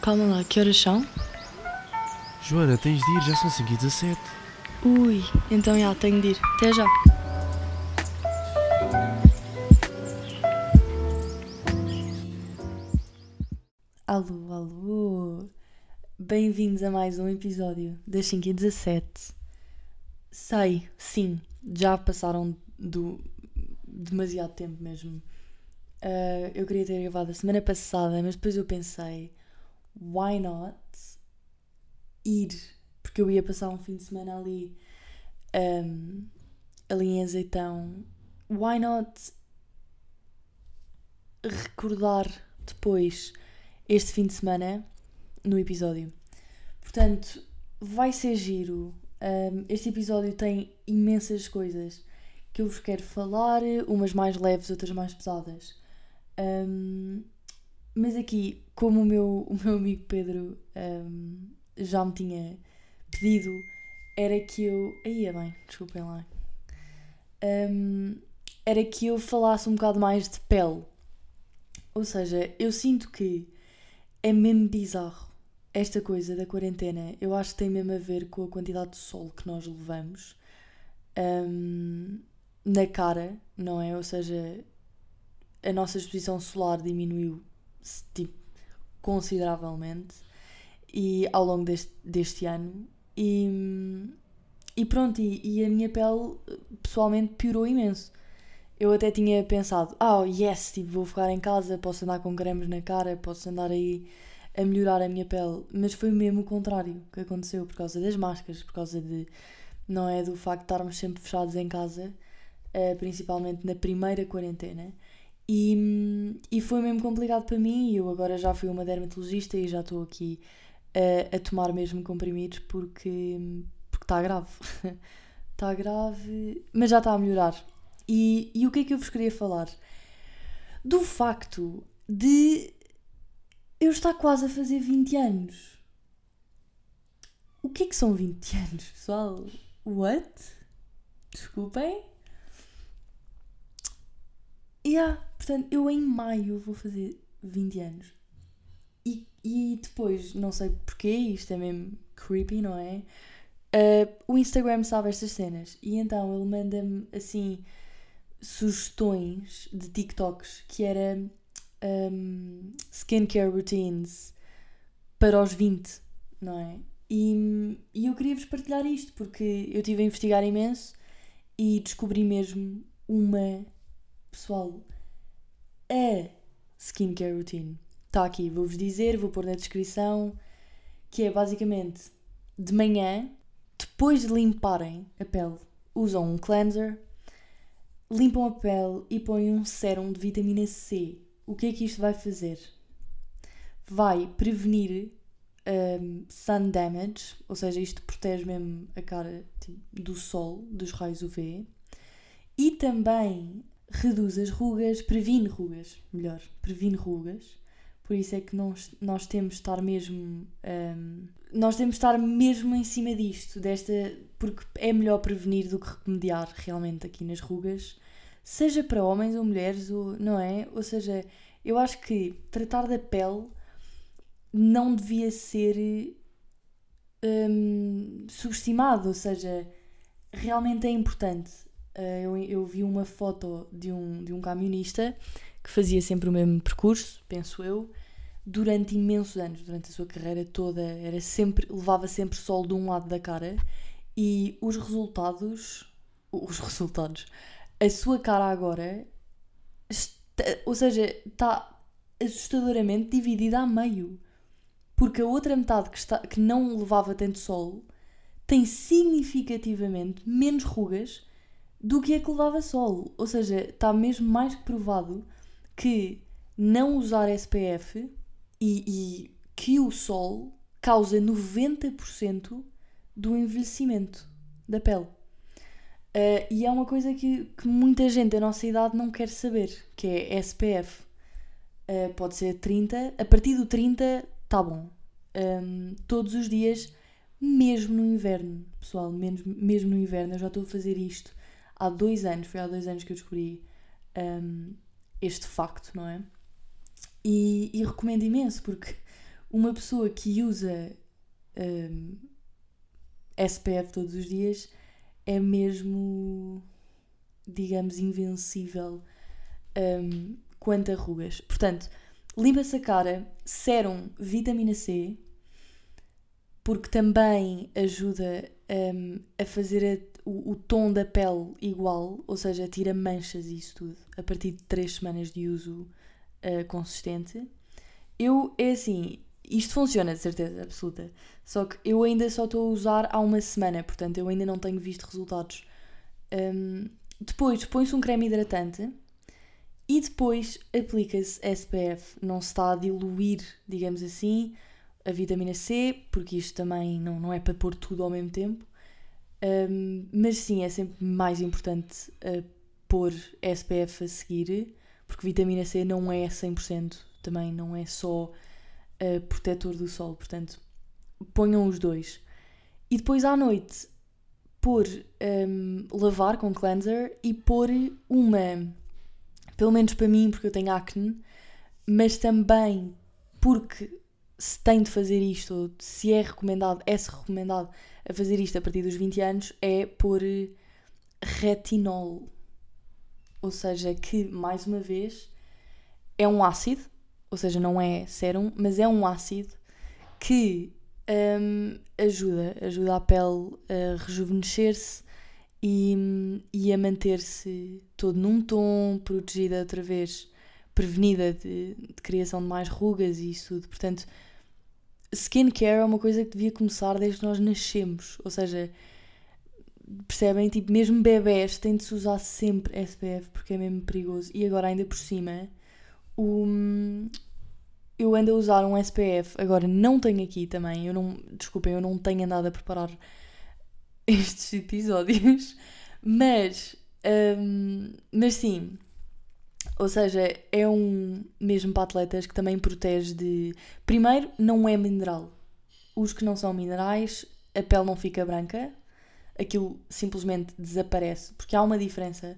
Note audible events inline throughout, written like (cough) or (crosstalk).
Calma lá, que horas são? Joana, tens de ir, já são 5 e 17. Ui, então já, tenho de ir. Até já. Alô, alô. Bem-vindos a mais um episódio das 5 e 17. Sei, sim, já passaram do demasiado tempo mesmo. Uh, eu queria ter gravado a semana passada, mas depois eu pensei, why not ir? Porque eu ia passar um fim de semana ali, um, ali em Azeitão. Why not recordar depois este fim de semana no episódio? Portanto, vai ser giro. Um, este episódio tem imensas coisas que eu vos quero falar, umas mais leves, outras mais pesadas. Um, mas aqui, como o meu, o meu amigo Pedro um, já me tinha pedido, era que eu. Aí é bem, desculpem lá. Um, era que eu falasse um bocado mais de pele. Ou seja, eu sinto que é mesmo bizarro esta coisa da quarentena. Eu acho que tem mesmo a ver com a quantidade de sol que nós levamos um, na cara, não é? Ou seja, a nossa exposição solar diminuiu tipo, consideravelmente e ao longo deste, deste ano. E, e pronto, e, e, a minha pele pessoalmente piorou imenso. Eu até tinha pensado, ah, oh, yes, tipo, vou ficar em casa, posso andar com cremes na cara, posso andar aí a melhorar a minha pele, mas foi mesmo o contrário que aconteceu por causa das máscaras, por causa de, não é, do facto de estarmos sempre fechados em casa, uh, principalmente na primeira quarentena, e, e foi mesmo complicado para mim. Eu agora já fui uma dermatologista e já estou aqui a, a tomar mesmo comprimidos porque porque está grave. (laughs) Está grave, mas já está a melhorar. E, e o que é que eu vos queria falar? Do facto de eu estar quase a fazer 20 anos. O que é que são 20 anos, pessoal? What? Desculpem? Yeah, portanto, eu em maio vou fazer 20 anos. E, e depois, não sei porquê, isto é mesmo creepy, não é? Uh, o Instagram sabe estas cenas e então ele manda-me assim sugestões de TikToks que era um, skincare routines para os 20, não é? E, e eu queria vos partilhar isto porque eu estive a investigar imenso e descobri mesmo uma pessoal, a skincare routine está aqui, vou-vos dizer, vou pôr na descrição, que é basicamente de manhã, depois de limparem a pele, usam um cleanser, limpam a pele e põem um sérum de vitamina C. O que é que isto vai fazer? Vai prevenir um, sun damage, ou seja, isto protege mesmo a cara tipo, do sol, dos raios UV, e também reduz as rugas, previne rugas, melhor, previne rugas. Por isso é que nós, nós temos de estar mesmo. Um, nós temos de estar mesmo em cima disto, desta. Porque é melhor prevenir do que remediar realmente aqui nas rugas, seja para homens ou mulheres, ou, não é? Ou seja, eu acho que tratar da pele não devia ser um, subestimado, ou seja, realmente é importante. Eh, eu, eu vi uma foto de um, de um camionista que fazia sempre o mesmo percurso, penso eu, durante imensos anos, durante a sua carreira toda, era sempre, levava sempre sol de um lado da cara e os resultados, os resultados, a sua cara agora, está, ou seja, está assustadoramente dividida a meio. Porque a outra metade que, está, que não levava tanto sol tem significativamente menos rugas do que a que levava sol. Ou seja, está mesmo mais que provado que não usar SPF e, e que o sol causa 90% do envelhecimento da pele. Uh, e é uma coisa que, que, muita gente da nossa idade não quer saber, que é SPF. Uh, pode ser 30, a partir do 30 tá bom. Um, todos os dias, mesmo no inverno, pessoal, mesmo no inverno, eu já estou a fazer isto há dois anos, foi há dois anos que eu descobri um, este facto, não é? E, e, recomendo imenso porque uma pessoa que usa um, SPF todos os dias é mesmo, digamos, invencível um, quanto a rugas. Portanto, limpa-se a cara, sérum, vitamina C, porque também ajuda um, a fazer o, o, tom da pele igual, ou seja, tira manchas e isso tudo, a partir de 3 semanas de uso uh, consistente. Eu, é assim, isto funciona de certeza absoluta, só que eu ainda só estou a usar há uma semana, portanto eu ainda não tenho visto resultados. Um, depois põe-se um creme hidratante e depois aplica-se SPF. Não se está a diluir, digamos assim, a vitamina C, porque isto também não, não é para pôr tudo ao mesmo tempo. Um, mas sim, é sempre mais importante uh, pôr SPF a seguir, porque vitamina C não é 100%, também não é só uh, protetor do sol, portanto, ponham os dois. E depois à noite, pôr, um, lavar com cleanser e pôr uma, pelo menos para mim, porque eu tenho acne, mas também porque se tem de fazer isto, ou se é recomendado, é-se recomendado a fazer isto a partir dos 20 anos, é pôr retinol. Ou seja, que, mais uma vez, é um ácido, ou seja, não é sérum, mas é um ácido que um, ajuda, ajuda a pele a rejuvenescer-se e, e a manter-se todo num tom, protegida outra vez, prevenida de, de criação de mais rugas e isso tudo. Portanto, skincare é uma coisa que devia começar desde que nós nascemos. Ou seja, percebem? Tipo, mesmo bebés têm de se usar sempre SPF porque é mesmo perigoso. E agora, ainda por cima, o, eu ando a usar um SPF. Agora, não tenho aqui também. Eu não, desculpem, eu não tenho andado a preparar (laughs) estes episódios. Mas, um, mas sim, ou seja, é um mesmo para atletas que também protege de. Primeiro, não é mineral. Os que não são minerais, a pele não fica branca, aquilo simplesmente desaparece, porque há uma diferença.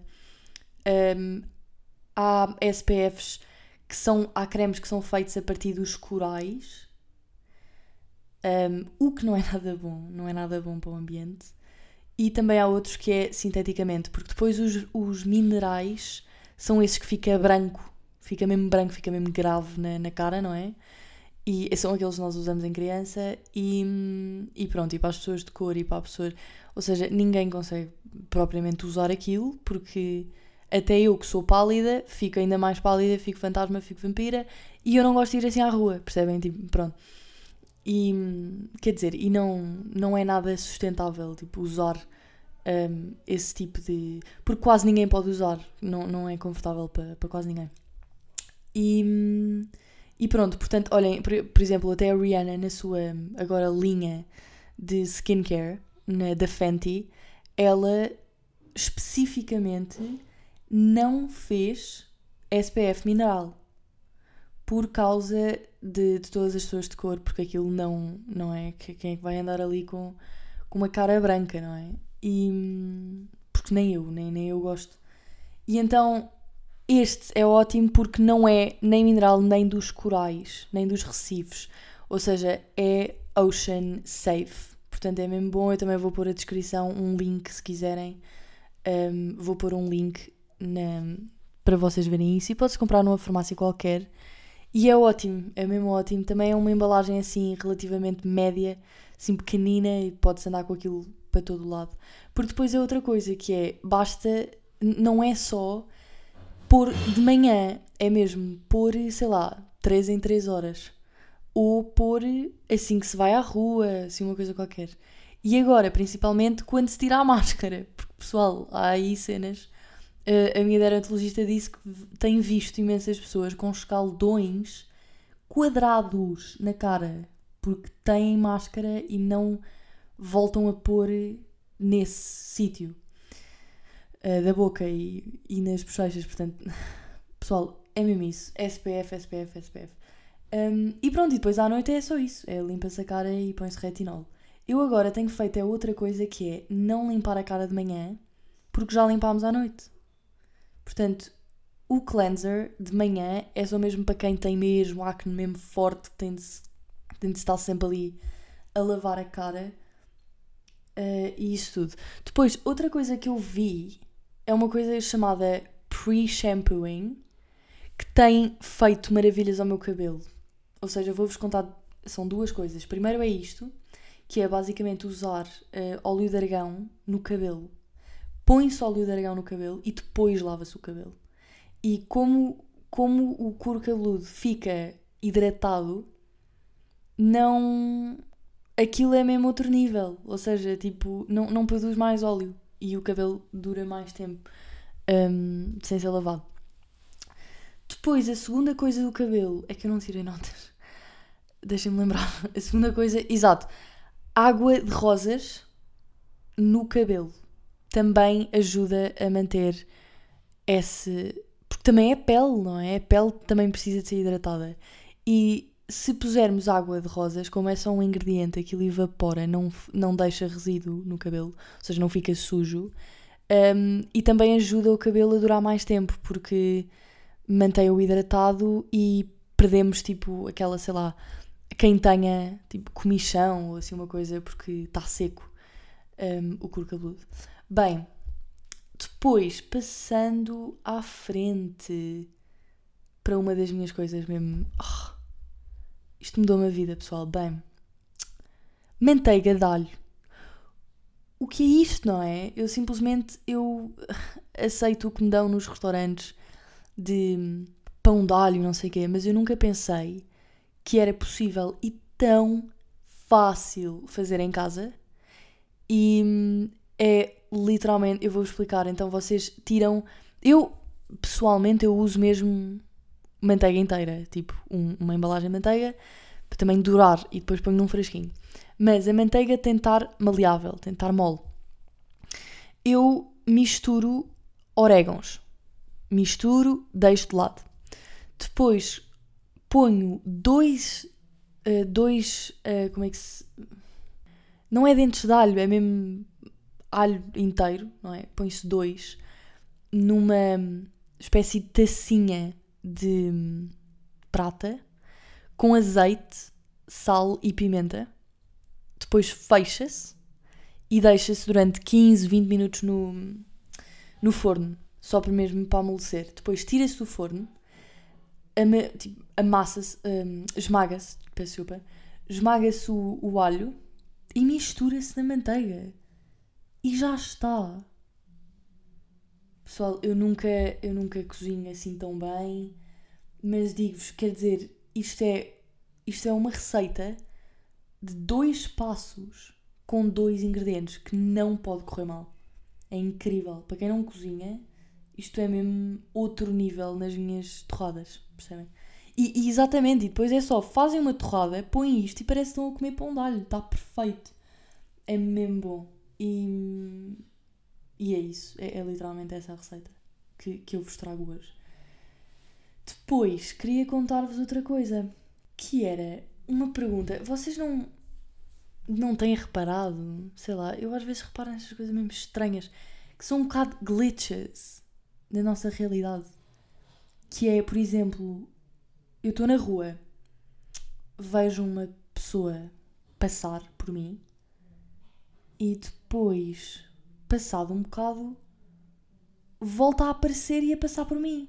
Um, há SPFs que são. Há cremes que são feitos a partir dos corais, um, o que não é nada bom, não é nada bom para o ambiente. E também há outros que é sinteticamente, porque depois os, os minerais são esses que fica branco, fica mesmo branco, fica mesmo grave na, na cara, não é? E são aqueles que nós usamos em criança e, e pronto, e para as pessoas de cor e para a pessoa. Ou seja, ninguém consegue propriamente usar aquilo porque até eu que sou pálida, fico ainda mais pálida, fico fantasma, fico vampira e eu não gosto de ir assim à rua, percebem? Tipo, pronto. E quer dizer, e não, não é nada sustentável, tipo, usar um, esse tipo de. Porque quase ninguém pode usar, não, não é confortável para, para quase ninguém. E, e pronto, portanto, olhem, por, por, exemplo, até a Rihanna, na sua agora linha de skincare, na, da Fenty, ela especificamente não fez SPF mineral por causa de, de todas as pessoas de cor, porque aquilo não, não é. Quem é que vai andar ali com, com uma cara branca, não é? E, porque nem eu, nem, nem eu gosto. E então este é ótimo porque não é nem mineral nem dos corais, nem dos recifes. Ou seja, é ocean safe. Portanto, é mesmo bom. Eu também vou pôr a descrição, um link se quiserem. Um, vou pôr um link na, para vocês verem isso. E pode-se comprar numa farmácia qualquer. E é ótimo, é mesmo ótimo. Também é uma embalagem assim relativamente média, assim pequenina e pode-se andar com aquilo para todo lado. Porque depois é outra coisa que é, basta, não é só pôr de manhã, é mesmo pôr, sei lá, 3 em 3 horas. Ou pôr assim que se vai à rua, assim uma coisa qualquer. E agora, principalmente, quando se tira a (laughs) máscara. Porque, pessoal, há aí cenas. Uh, a minha dermatologista disse que tem visto imensas pessoas com escaldões quadrados na cara porque têm máscara e não voltam a pôr nesse sítio uh, da boca e, e nas bochechas. Portanto, (laughs) pessoal, é mesmo isso. SPF, SPF, SPF. Um, e pronto, e depois à noite é só isso. É limpa-se a cara e põe-se retinol. Eu agora tenho feito é outra coisa que é não limpar a cara de manhã porque já limpámos à noite. Portanto, o cleanser de manhã é só mesmo para quem tem mesmo acne mesmo forte, que tem de se de estar sempre ali a lavar a cara uh, e isso tudo. Depois, outra coisa que eu vi é uma coisa chamada pre-shampooing que tem feito maravilhas ao meu cabelo. Ou seja, vou-vos contar, são duas coisas. Primeiro é isto, que é basicamente usar uh, óleo de argão no cabelo. Põe-se óleo de argão no cabelo e depois lava-se o cabelo. E como, como o couro cabeludo fica hidratado, não. Aquilo é mesmo outro nível. Ou seja, tipo, não, não produz mais óleo e o cabelo dura mais tempo um, sem ser lavado. Depois, a segunda coisa do cabelo é que eu não tirei notas. Deixem-me lembrar. (laughs) A segunda coisa, exato, água de rosas no cabelo também ajuda a manter esse. Porque também é pele, não é? A pele também precisa de ser hidratada. E se pusermos água de rosas, como é só um ingrediente, aquilo evapora, não, não deixa resíduo no cabelo, ou seja, não fica sujo. Um, e também ajuda o cabelo a durar mais tempo, porque mantém-o hidratado e perdemos, tipo, aquela, sei lá, quem tenha, tipo, comichão ou assim uma coisa, porque está seco um, o couro cabeludo. Bem, depois, passando à frente para uma das minhas coisas mesmo. Oh, isto mudou-me a vida, pessoal. Bem, manteiga de alho. O que é isto, não é? Eu simplesmente eu (laughs) aceito o que me dão nos restaurantes de pão de alho, não sei o quê, mas eu nunca pensei que era possível e tão fácil fazer em casa. E hum, é literalmente, eu vou explicar, então vocês tiram. Eu, pessoalmente, eu uso mesmo manteiga inteira, tipo um, uma embalagem de manteiga para também durar e depois ponho num frasquinho. Mas a manteiga tem de estar maleável, tem de estar mole. Eu misturo orégãos. Misturo, deixo de lado. Depois ponho dois. Uh, dois. Uh, como é que se. Não é dentes de alho, é mesmo alho inteiro, não é? Põe-se dois numa espécie de tacinha de prata com azeite, sal e pimenta. Depois fecha-se e deixa-se durante 15, 20 minutos no, no forno, só para mesmo para amolecer. Depois tira-se do forno, ama, tipo, amassa-se, um, esmaga-se, desculpa, esmaga-se o, o alho e mistura-se na manteiga. E já está. Pessoal, eu nunca, eu nunca cozinho assim tão bem, mas digo-vos, quer dizer, isto é, isto é uma receita de dois passos com dois ingredientes que não pode correr mal. É incrível. Para quem não cozinha, isto é mesmo outro nível nas minhas torradas, percebem? E, e, exatamente, e depois é só, fazem uma torrada, põem isto e parece que estão a comer pão de alho, está perfeito. É mesmo bom. E, e é isso, é, é literalmente essa a receita que, que eu vos trago hoje. Depois, queria contar-vos outra coisa, que era uma pergunta. Vocês não, não têm reparado, sei lá, eu às vezes reparo nessas coisas mesmo estranhas, que são um bocado glitches na nossa realidade. Que é, por exemplo, eu estou na rua, vejo uma pessoa passar por mim e depois, passado um bocado, volta a aparecer e a passar por mim.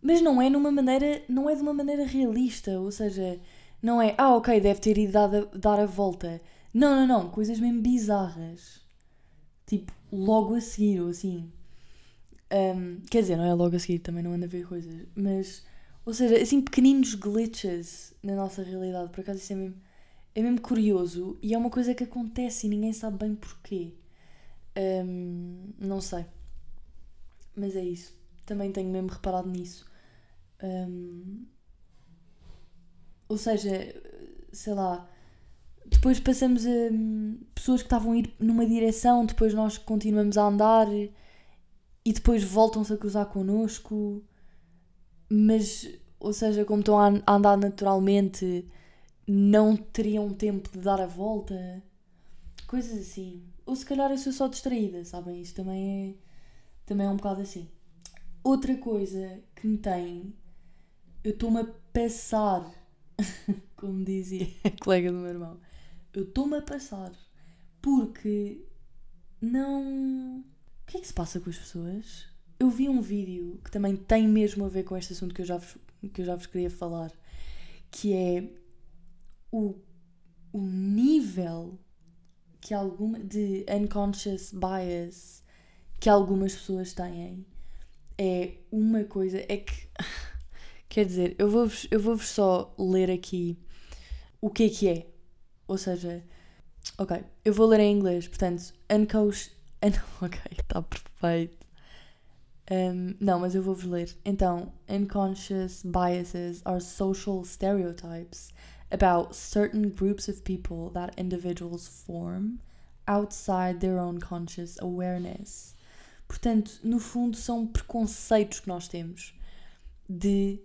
Mas não é numa maneira, não é de uma maneira realista, ou seja, não é, ah, ok, deve ter ido dar a, dar a volta. Não, não, não, coisas mesmo bizarras. Tipo, logo a seguir, ou assim. Um, quer dizer, não é logo a seguir, também não anda a ver coisas. Mas, ou seja, assim, pequeninos glitches na nossa realidade. Por acaso, isso é mesmo, é mesmo curioso e é uma coisa que acontece e ninguém sabe bem porquê. Um, não sei. Mas é isso. Também tenho mesmo reparado nisso. Um, ou seja, sei lá, depois passamos a um, pessoas que estavam a ir numa direção, depois nós continuamos a andar e depois voltam-se a cruzar connosco, mas, ou seja, como estão a andar naturalmente, não teriam tempo de dar a volta, coisas assim. Ou se calhar eu sou só distraída, sabem? Isto também é, também é um bocado assim. Outra coisa que me tem, eu estou-me a passar (laughs) como dizia a colega do meu irmão, eu estou-me a passar porque não. O que é que se passa com as pessoas? Eu vi um vídeo que também tem mesmo a ver com este assunto que eu já vos, que eu já vos queria falar, que é o, o nível que alguma, de unconscious bias que algumas pessoas têm é uma coisa. É que. (laughs) Quer dizer, eu vou-vos eu vou só ler aqui o que é que é. Ou seja, ok, eu vou ler em inglês, portanto, unconscious. Un, (laughs) ok, está perfeito. Um, não, mas eu vou-vos ler. Então, unconscious biases are social stereotypes about certain groups of people that individuals form outside their own conscious awareness. Portanto, no fundo, são preconceitos que nós temos de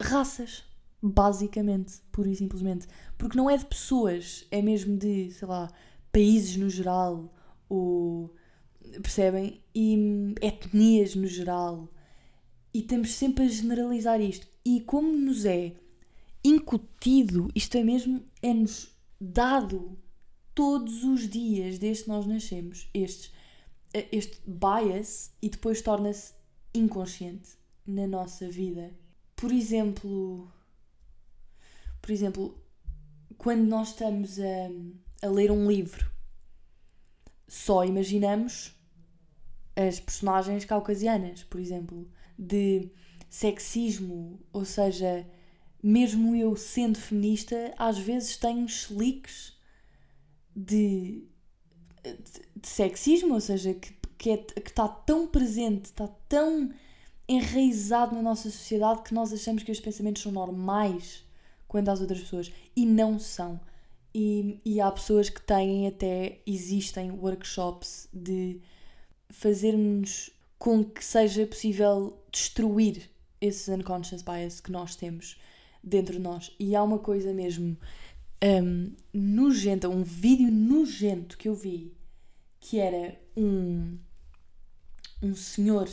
raças, basicamente, pura e simplesmente. Porque não é de pessoas, é mesmo de, sei lá, países no geral, ou. percebem? E etnias no geral. E estamos sempre a generalizar isto. E como nos é incutido, isto é mesmo, é-nos dado todos os dias desde que nós nascemos, estes, este bias, e depois torna-se inconsciente na nossa vida. Por exemplo, por exemplo, quando nós estamos a, a ler um livro, só imaginamos as personagens caucasianas, por exemplo, de sexismo, ou seja, mesmo eu sendo feminista, às vezes tenho slicks de, de, de sexismo, ou seja, que, que, é, está tão presente, está tão enraizado na nossa sociedade que nós achamos que os pensamentos são normais quanto às outras pessoas e não são. E, e há pessoas que têm até, existem workshops de fazermos com que seja possível destruir esses unconscious bias que nós temos dentro de nós. E há uma coisa mesmo um, nojenta, um vídeo nojento que eu vi que era um, um senhor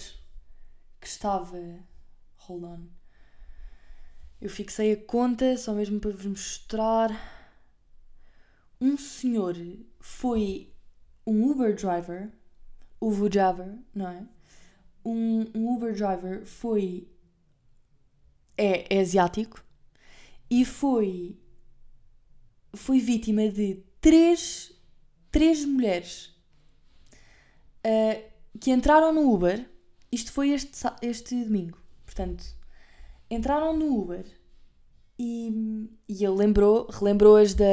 que estava. Hold on. Eu fixei a conta só mesmo para vos mostrar. Um senhor foi um Uber driver, Uber driver, não é? Um, um Uber driver foi. É, é asiático e foi foi vítima de três, três mulheres uh, que entraram no Uber. Isto foi este, este domingo. Portanto, entraram no Uber e, e ele lembrou, relembrou-as da.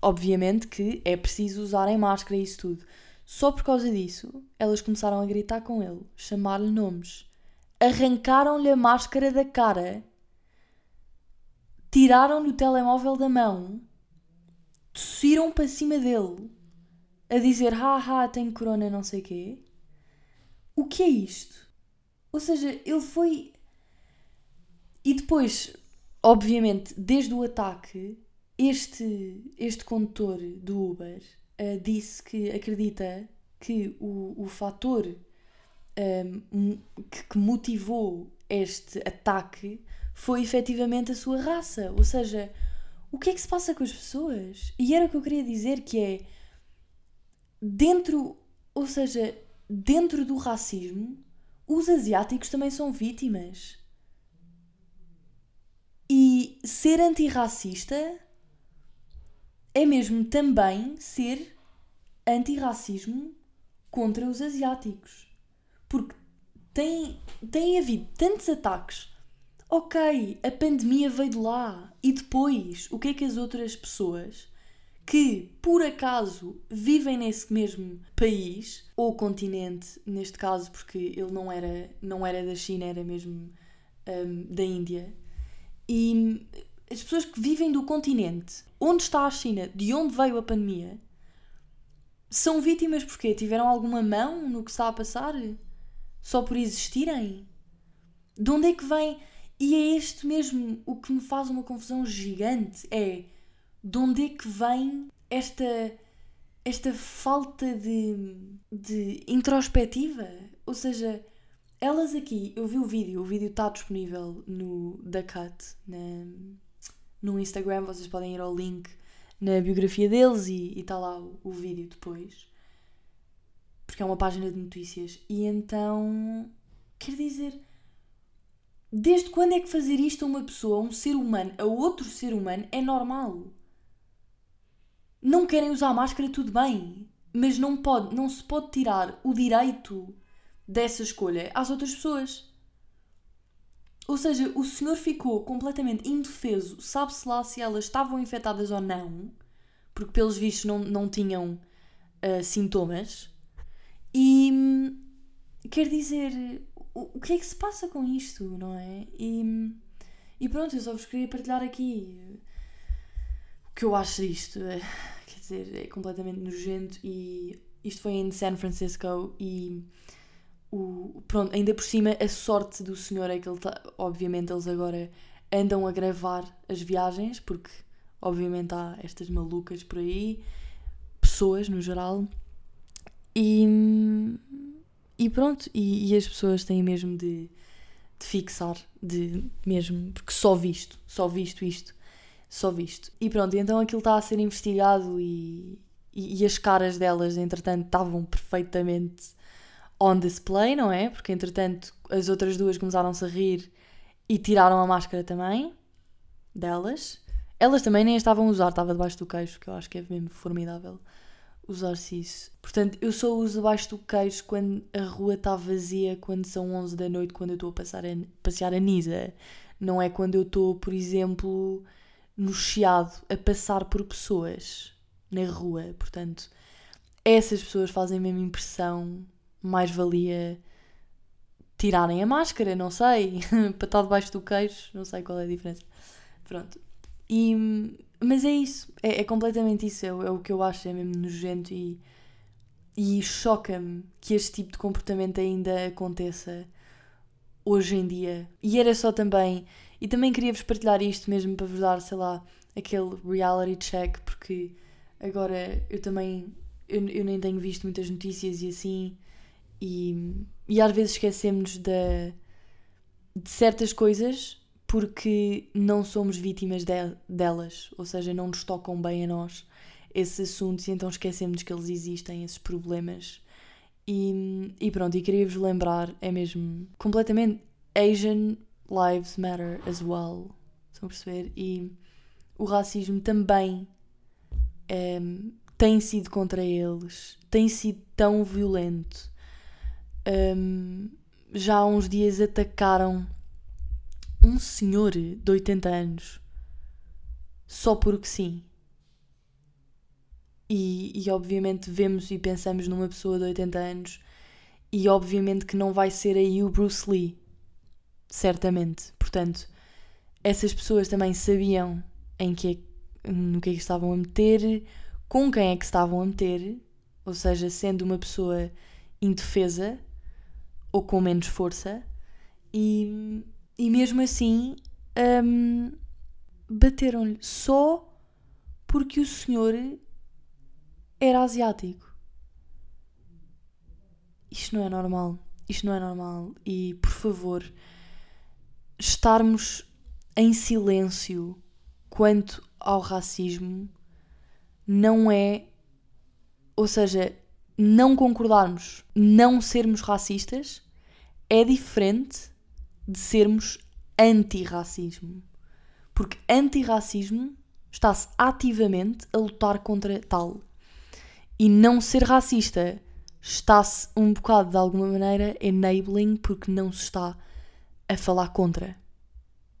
Obviamente que é preciso usarem máscara e isso tudo. Só por causa disso, elas começaram a gritar com ele, chamar-lhe nomes. Arrancaram-lhe a máscara da cara, tiraram-lhe o telemóvel da mão tossiram para cima dele a dizer haha, tenho corona, não sei quê. O que é isto? Ou seja, ele foi. E depois, obviamente, desde o ataque, este, este condutor do Uber uh, disse que acredita que o, o fator um, que, que motivou este ataque foi efetivamente a sua raça. Ou seja, o que é que se passa com as pessoas? E era o que eu queria dizer que é dentro, ou seja, dentro do racismo, os asiáticos também são vítimas. E ser antirracista é mesmo também ser antirracismo contra os asiáticos. Porque tem, tem havido tantos ataques ok, a pandemia veio de lá. E depois, o que é que as outras pessoas que, por acaso, vivem nesse mesmo país, ou continente, neste caso, porque ele não era, não era da China, era mesmo um, da Índia, e as pessoas que vivem do continente, onde está a China, de onde veio a pandemia, são vítimas porque tiveram alguma mão no que está a passar? Só por existirem? De onde é que vem e é este mesmo o que me faz uma confusão gigante: é de onde é que vem esta, esta falta de, de introspectiva? Ou seja, elas aqui, eu vi o vídeo, o vídeo está disponível no The Cut, na, no Instagram, vocês podem ir ao link na biografia deles e está lá o, o vídeo depois. Porque é uma página de notícias. E então, quer dizer, desde quando é que fazer isto a uma pessoa, a um ser humano, a outro ser humano, é normal? Não querem usar máscara, tudo bem. Mas não, pode, não se pode tirar o direito dessa escolha às outras pessoas. Ou seja, o senhor ficou completamente indefeso, sabe-se lá se elas estavam infectadas ou não, porque pelos vistos não, não tinham uh, sintomas. E hum, quer dizer, o, que é que se passa com isto, não é? E, e pronto, eu só vos queria partilhar aqui o que eu acho disto. É, (laughs) quer dizer, é completamente nojento e isto foi em San Francisco e o, pronto, ainda por cima, a sorte do senhor é que ele tá, obviamente eles agora andam a gravar as viagens, porque obviamente há estas malucas por aí, pessoas no geral, e, e pronto, e, e as pessoas têm mesmo de, de fixar, de mesmo, porque só visto, só visto isto, só visto. E pronto, então aquilo está a ser investigado e, e, e as caras delas, entretanto, estavam perfeitamente on display, não é? Porque entretanto as outras duas começaram-se a rir e tiraram a máscara também delas. Elas também nem estavam a usar, estava debaixo do queixo, que eu acho que é mesmo formidável usar-se isso. Portanto, eu só uso debaixo do queixo quando a rua está vazia, quando são 11 da noite, quando eu estou a, passar a passear a Nisa. Não é quando eu estou, por exemplo, no Chiado, a passar por pessoas na rua. Portanto, essas pessoas fazem a mesma impressão mais valia tirarem a máscara, não sei, (laughs) para estar debaixo do queixo, não sei qual é a diferença. Pronto. E, mas é isso, é, é completamente isso, é, é, o que eu acho, é mesmo nojento e, e choca-me que este tipo de comportamento ainda aconteça hoje em dia. E era só também, e também queria-vos partilhar isto mesmo para vos dar, sei lá, aquele reality check, porque agora eu também, eu, eu nem tenho visto muitas notícias e assim, e, e às vezes esquecemos de, de certas coisas porque não somos vítimas de, delas, ou seja, não nos tocam bem a nós esses assuntos e então esquecemos que eles existem, esses problemas. E, e pronto, e queria-vos lembrar, é mesmo completamente Asian Lives Matter as well. Estão a perceber? E o racismo também é, tem sido contra eles, tem sido tão violento um, já há uns dias atacaram um senhor de 80 anos só porque sim. E, e obviamente vemos e pensamos numa pessoa de 80 anos e obviamente que não vai ser aí o Bruce Lee. Certamente. Portanto, essas pessoas também sabiam em que é, no que é que estavam a meter, com quem é que estavam a meter, ou seja, sendo uma pessoa indefesa, ou com menos força, e, e mesmo assim um, bateram-lhe só porque o senhor era asiático. Isto não é normal. Isto não é normal. E por favor, estarmos em silêncio quanto ao racismo não é. Ou seja, não concordarmos, não sermos racistas, é diferente de sermos antirracismo. Porque antirracismo está-se ativamente a lutar contra tal. E não ser racista está-se um bocado, de alguma maneira, enabling porque não se está a falar contra.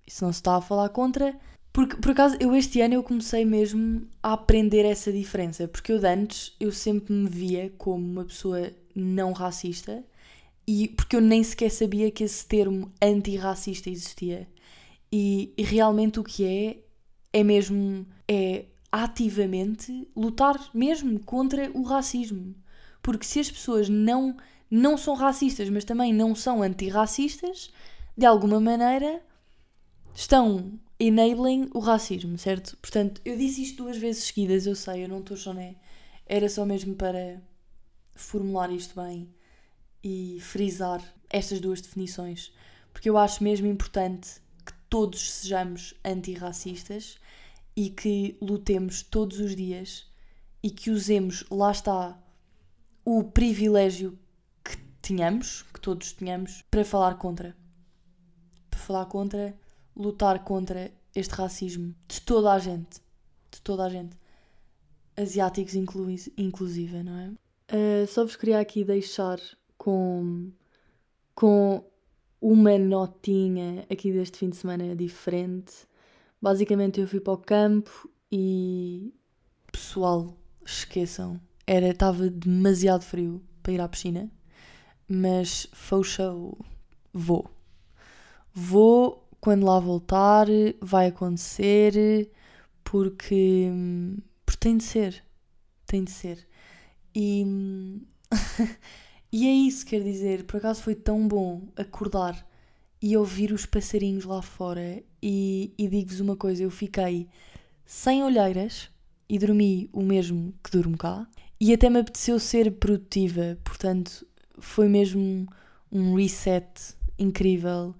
E se não se está a falar contra, porque, por acaso, eu este ano eu comecei mesmo a aprender essa diferença, porque eu de antes, eu sempre me via como uma pessoa não racista, e porque eu nem sequer sabia que esse termo antirracista existia. E, e realmente o que é, é mesmo, é ativamente lutar mesmo contra o racismo. Porque se as pessoas não, não são racistas, mas também não são antirracistas, de alguma maneira estão enabling o racismo, certo? Portanto, eu disse isto duas vezes seguidas, eu sei, eu não estou choné. Era só mesmo para formular isto bem e frisar estas duas definições, porque eu acho mesmo importante que todos sejamos antirracistas e que lutemos todos os dias e que usemos, lá está, o privilégio que tínhamos, que todos tínhamos, para falar contra. Para falar contra, lutar contra este racismo de toda a gente. De toda a gente. Asiáticos inclu inclusive, não é? Uh, só vos queria aqui deixar com, com uma notinha aqui deste fim de semana diferente. Basicamente eu fui para o campo e pessoal, esqueçam, era estava demasiado frio para ir à piscina, mas foi o show, vou. Vou quando lá voltar, vai acontecer porque, porque tem de ser, tem de ser. E (laughs) E é isso, quer dizer, por acaso foi tão bom acordar e ouvir os passarinhos lá fora. E, e digo-vos uma coisa: eu fiquei sem olheiras e dormi o mesmo que durmo cá. E até me apeteceu ser produtiva, portanto, foi mesmo um reset incrível.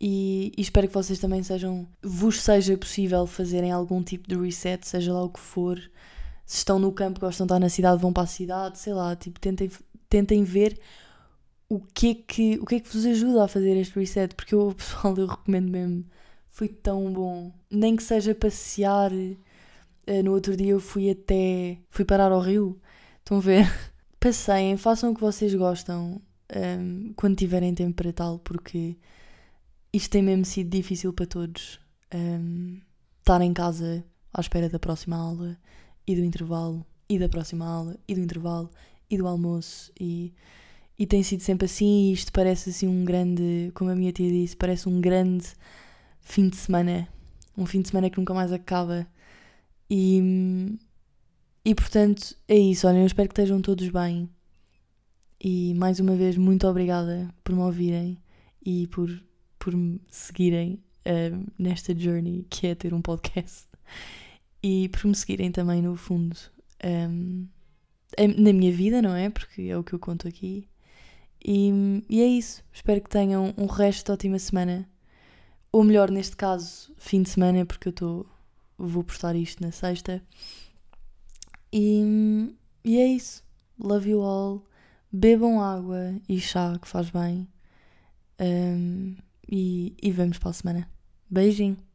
E, e, espero que vocês também sejam, vos seja possível fazerem algum tipo de reset, seja lá o que for. Se estão no campo, gostam de estar na cidade, vão para a cidade, sei lá, tipo, tentem tentem ver o que é que, o que, é que vos ajuda a fazer este reset, porque eu, (laughs) pessoal, eu recomendo mesmo. Foi tão bom. Nem que seja passear. Uh, no outro dia eu fui até. fui parar ao rio. Estão a ver? (laughs) Passeiem, façam o que vocês gostam um, ehm, quando tiverem tempo para tal, porque isto tem mesmo sido difícil para todos. Um, ehm, estar em casa à espera da próxima aula e do intervalo, e da próxima aula e do intervalo e do almoço. E, e tem sido sempre assim e isto parece assim um grande, como a minha tia disse, parece um grande fim de semana, um fim de semana que nunca mais acaba. E, e portanto é isso, olhem, eu espero que estejam todos bem. E mais uma vez muito obrigada por me ouvirem e por, por me seguirem uh, nesta journey que é ter um podcast. E por me seguirem também no fundo. Um, na minha vida, não é? Porque é o que eu conto aqui. E, e é isso. Espero que tenham um resto de ótima semana. Ou melhor, neste caso, fim de semana, porque eu estou. Vou postar isto na sexta. E, e é isso. Love you all. Bebam água e chá, que faz bem. Um, e, e vamos para a semana. Beijinho.